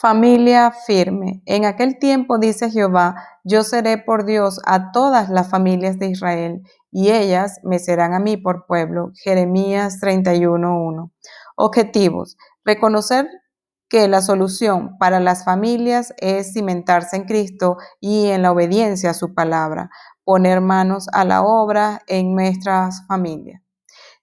Familia firme. En aquel tiempo, dice Jehová, yo seré por Dios a todas las familias de Israel, y ellas me serán a mí por pueblo. Jeremías 31.1. Objetivos. Reconocer que la solución para las familias es cimentarse en Cristo y en la obediencia a su palabra, poner manos a la obra en nuestras familias.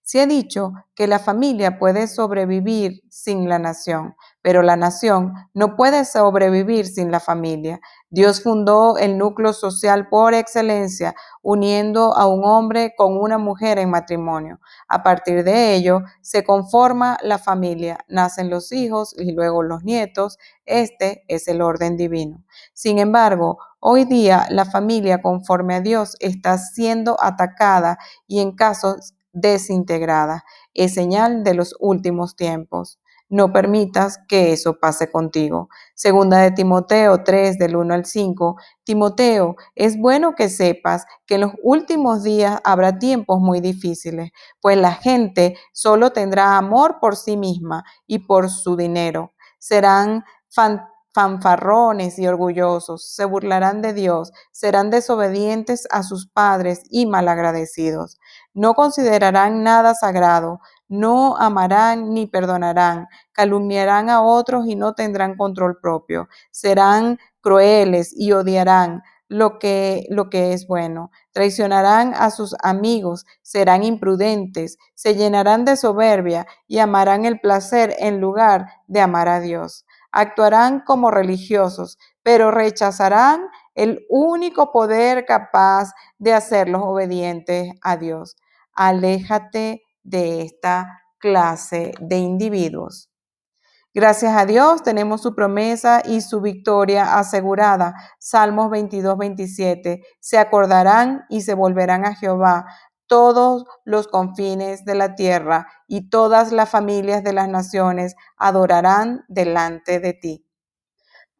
Se ha dicho que la familia puede sobrevivir sin la nación, pero la nación no puede sobrevivir sin la familia. Dios fundó el núcleo social por excelencia, uniendo a un hombre con una mujer en matrimonio. A partir de ello, se conforma la familia, nacen los hijos y luego los nietos. Este es el orden divino. Sin embargo, hoy día la familia conforme a Dios está siendo atacada y en casos desintegrada. Es señal de los últimos tiempos. No permitas que eso pase contigo. Segunda de Timoteo 3 del 1 al 5. Timoteo, es bueno que sepas que en los últimos días habrá tiempos muy difíciles, pues la gente solo tendrá amor por sí misma y por su dinero. Serán fanfarrones y orgullosos, se burlarán de Dios, serán desobedientes a sus padres y malagradecidos. No considerarán nada sagrado, no amarán ni perdonarán, calumniarán a otros y no tendrán control propio, serán crueles y odiarán lo que, lo que es bueno, traicionarán a sus amigos, serán imprudentes, se llenarán de soberbia y amarán el placer en lugar de amar a Dios. Actuarán como religiosos, pero rechazarán el único poder capaz de hacerlos obedientes a Dios aléjate de esta clase de individuos. Gracias a Dios tenemos su promesa y su victoria asegurada. Salmos 22, 27. Se acordarán y se volverán a Jehová todos los confines de la tierra y todas las familias de las naciones adorarán delante de ti.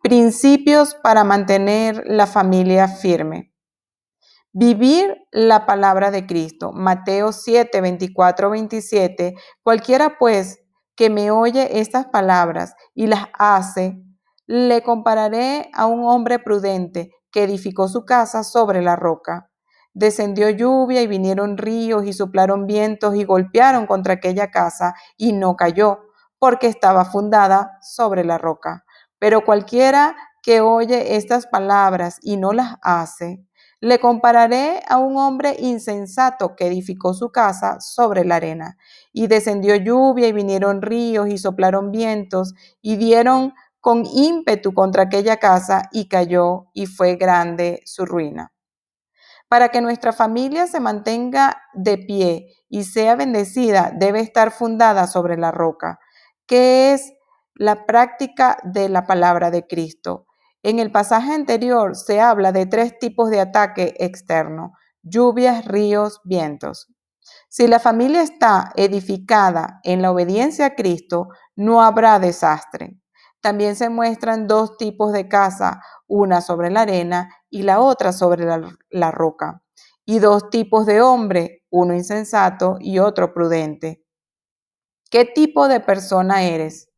Principios para mantener la familia firme. Vivir la palabra de Cristo. Mateo 7, 24, 27. Cualquiera pues que me oye estas palabras y las hace, le compararé a un hombre prudente que edificó su casa sobre la roca. Descendió lluvia y vinieron ríos y soplaron vientos y golpearon contra aquella casa y no cayó, porque estaba fundada sobre la roca. Pero cualquiera que oye estas palabras y no las hace, le compararé a un hombre insensato que edificó su casa sobre la arena. Y descendió lluvia y vinieron ríos y soplaron vientos y dieron con ímpetu contra aquella casa y cayó y fue grande su ruina. Para que nuestra familia se mantenga de pie y sea bendecida, debe estar fundada sobre la roca, que es la práctica de la palabra de Cristo. En el pasaje anterior se habla de tres tipos de ataque externo, lluvias, ríos, vientos. Si la familia está edificada en la obediencia a Cristo, no habrá desastre. También se muestran dos tipos de casa, una sobre la arena y la otra sobre la, roca. Y dos tipos de hombre, uno insensato y otro prudente. ¿Qué tipo de persona eres?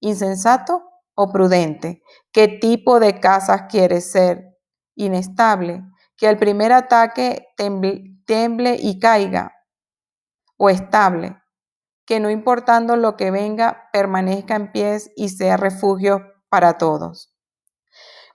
¿Insensato o prudente? ¿Qué tipo de casas quieres ser? Inestable, que al primer ataque temble, y caiga. O estable, que no importando lo que venga, permanezca en pies y sea refugio para todos.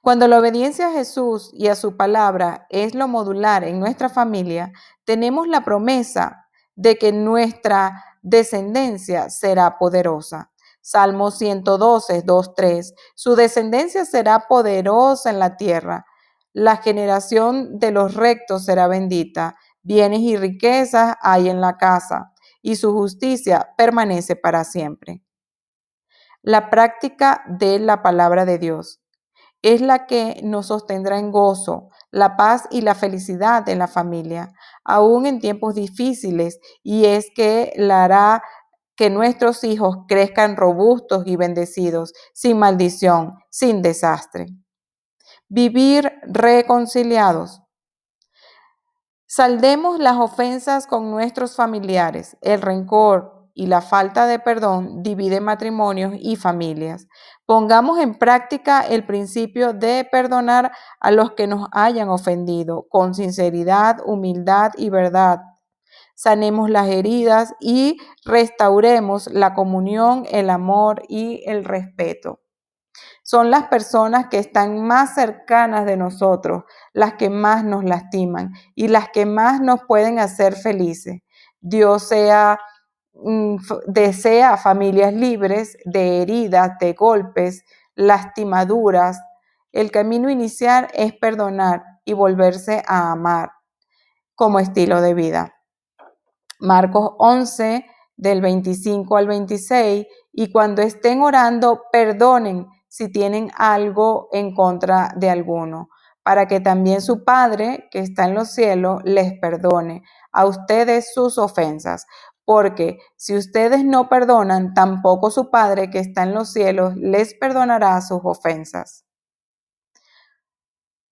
Cuando la obediencia a Jesús y a su palabra es lo modular en nuestra familia, tenemos la promesa de que nuestra descendencia será poderosa. Salmo 112, 2, 3. Su descendencia será poderosa en la tierra. La generación de los rectos será bendita. Bienes y riquezas hay en la casa, y su justicia permanece para siempre. La práctica de la palabra de Dios es la que nos sostendrá en gozo, la paz y la felicidad en la familia, aún en tiempos difíciles, y es que la hará que nuestros hijos crezcan robustos y bendecidos, sin maldición, sin desastre. Vivir reconciliados. Saldemos las ofensas con nuestros familiares, el rencor, y la falta de perdón divide matrimonios y familias. Pongamos en práctica el principio de perdonar a los que nos hayan ofendido con sinceridad, humildad y verdad. Sanemos las heridas y restauremos la comunión, el amor y el respeto. Son las personas que están más cercanas de nosotros, las que más nos lastiman y las que más nos pueden hacer felices. Dios sea, desea familias libres de heridas, de golpes, lastimaduras. El camino inicial es perdonar y volverse a amar como estilo de vida. Marcos 11, del 25 al 26, y cuando estén orando, perdonen si tienen algo en contra de alguno, para que también su Padre, que está en los cielos, les perdone a ustedes sus ofensas. Porque si ustedes no perdonan, tampoco su Padre, que está en los cielos, les perdonará sus ofensas.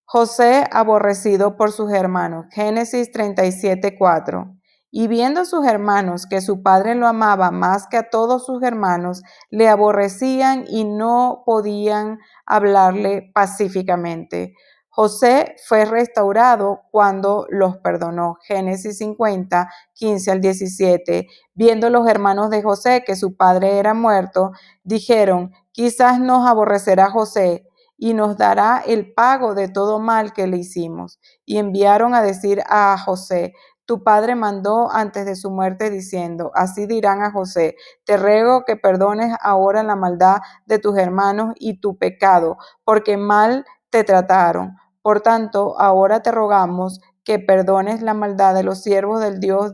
José aborrecido por sus hermanos. Génesis 37, 4. Y viendo sus hermanos que su padre lo amaba más que a todos sus hermanos, le aborrecían y no podían hablarle pacíficamente. José fue restaurado cuando los perdonó. Génesis 50, 15 al 17. Viendo los hermanos de José que su padre era muerto, dijeron, quizás nos aborrecerá José y nos dará el pago de todo mal que le hicimos. Y enviaron a decir a José, tu padre mandó antes de su muerte diciendo, así dirán a José, te ruego que perdones ahora la maldad de tus hermanos y tu pecado, porque mal te trataron. Por tanto, ahora te rogamos que perdones la maldad de los siervos del Dios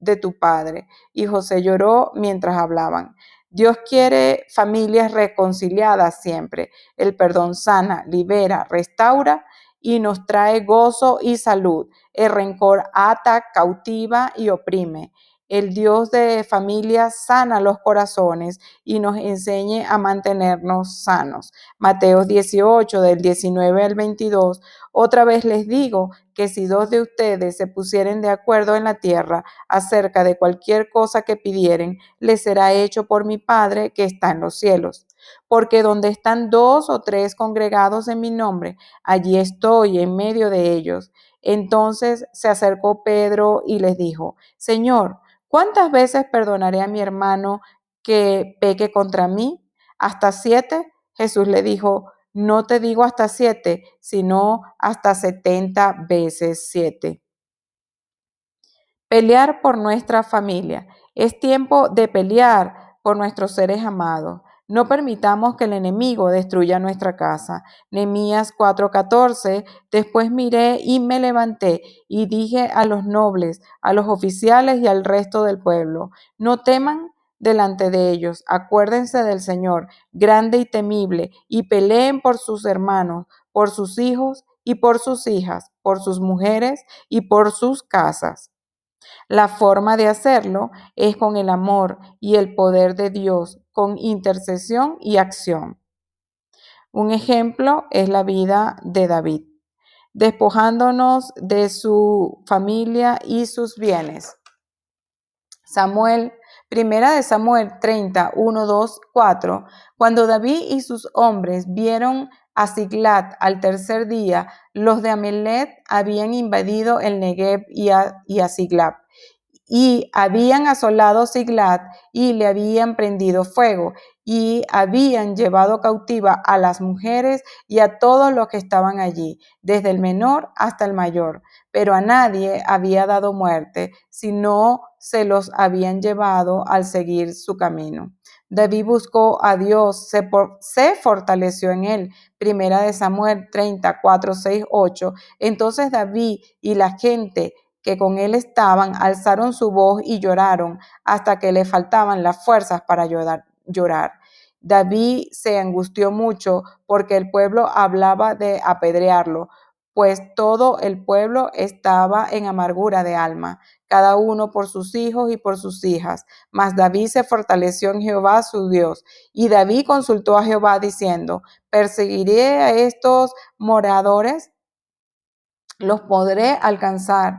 de tu padre. Y José lloró mientras hablaban. Dios quiere familias reconciliadas siempre. El perdón sana, libera, restaura y nos trae gozo y salud. El rencor ata, cautiva y oprime. El Dios de familia sana los corazones y nos enseñe a mantenernos sanos. Mateo 18, del 19 al 22. Otra vez les digo que si dos de ustedes se pusieren de acuerdo en la tierra acerca de cualquier cosa que pidieren, les será hecho por mi Padre que está en los cielos porque donde están dos o tres congregados en mi nombre, allí estoy en medio de ellos. Entonces se acercó Pedro y les dijo, Señor, ¿cuántas veces perdonaré a mi hermano que peque contra mí? ¿Hasta siete? Jesús le dijo, no te digo hasta siete, sino hasta setenta veces siete. Pelear por nuestra familia. Es tiempo de pelear por nuestros seres amados. No permitamos que el enemigo destruya nuestra casa. Nehemías 4:14. Después miré y me levanté y dije a los nobles, a los oficiales y al resto del pueblo, no teman delante de ellos, acuérdense del Señor, grande y temible, y peleen por sus hermanos, por sus hijos y por sus hijas, por sus mujeres y por sus casas. La forma de hacerlo es con el amor y el poder de Dios, con intercesión y acción. Un ejemplo es la vida de David, despojándonos de su familia y sus bienes. Samuel, primera de Samuel 30, 1, 2, 4. Cuando David y sus hombres vieron a Siglat al tercer día, los de Amelet habían invadido el Negev y a, y a Siglat y habían asolado Siglat y le habían prendido fuego y habían llevado cautiva a las mujeres y a todos los que estaban allí, desde el menor hasta el mayor, pero a nadie había dado muerte, sino se los habían llevado al seguir su camino. David buscó a Dios, se, se, fortaleció en él. Primera de Samuel 34, 6, 8. Entonces David y la gente que con él estaban alzaron su voz y lloraron hasta que le faltaban las fuerzas para llorar. David se angustió mucho porque el pueblo hablaba de apedrearlo, pues todo el pueblo estaba en amargura de alma, cada uno por sus hijos y por sus hijas. Mas David se fortaleció en Jehová su Dios. Y David consultó a Jehová diciendo, ¿perseguiré a estos moradores? ¿Los podré alcanzar?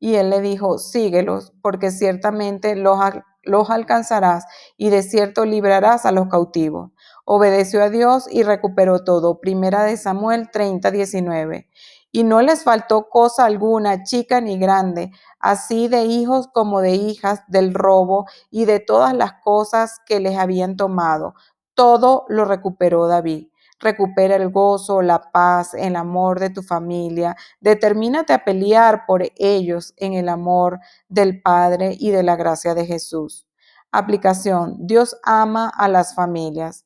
Y él le dijo, síguelos, porque ciertamente los alcanzarás y de cierto librarás a los cautivos. Obedeció a Dios y recuperó todo. Primera de Samuel 30, 19 y no les faltó cosa alguna, chica ni grande, así de hijos como de hijas, del robo y de todas las cosas que les habían tomado. Todo lo recuperó David. Recupera el gozo, la paz, el amor de tu familia. Determínate a pelear por ellos en el amor del Padre y de la gracia de Jesús. Aplicación. Dios ama a las familias.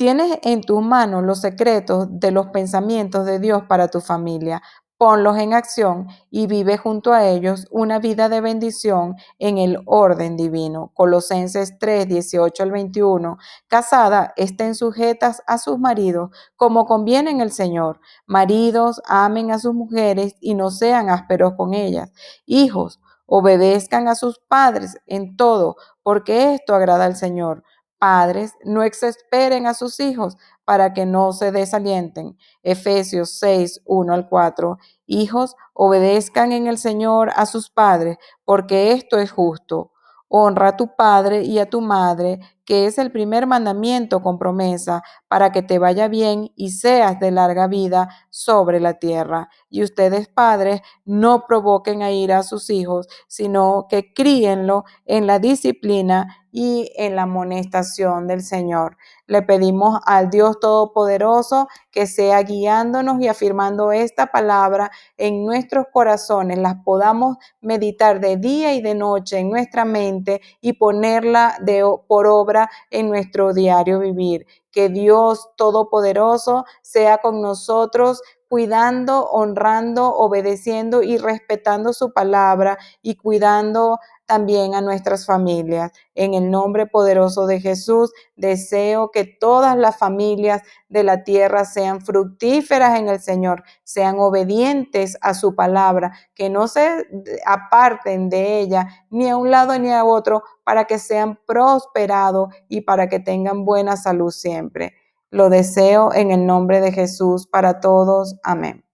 Tienes en tus manos los secretos de los pensamientos de Dios para tu familia. Ponlos en acción y vive junto a ellos una vida de bendición en el orden divino. Colosenses 3, 18 al 21. Casada, estén sujetas a sus maridos como conviene en el Señor. Maridos, amen a sus mujeres y no sean ásperos con ellas. Hijos, obedezcan a sus padres en todo, porque esto agrada al Señor. Padres, no exasperen a sus hijos para que no se desalienten. Efesios 6, 1 al 4. Hijos, obedezcan en el Señor a sus padres, porque esto es justo. Honra a tu padre y a tu madre, que es el primer mandamiento con promesa, para que te vaya bien y seas de larga vida sobre la tierra. Y ustedes, padres, no provoquen a ir a sus hijos, sino que críenlo en la disciplina y en la amonestación del Señor. Le pedimos al Dios Todopoderoso que sea guiándonos y afirmando esta palabra en nuestros corazones, las podamos meditar de día y de noche en nuestra mente y ponerla de, por obra en nuestro diario vivir. Que Dios Todopoderoso sea con nosotros cuidando, honrando, obedeciendo y respetando su palabra y cuidando también a nuestras familias. En el nombre poderoso de Jesús, deseo que todas las familias de la tierra sean fructíferas en el Señor, sean obedientes a su palabra, que no se aparten de ella ni a un lado ni a otro, para que sean prosperados y para que tengan buena salud siempre. Lo deseo en el nombre de Jesús para todos. Amén.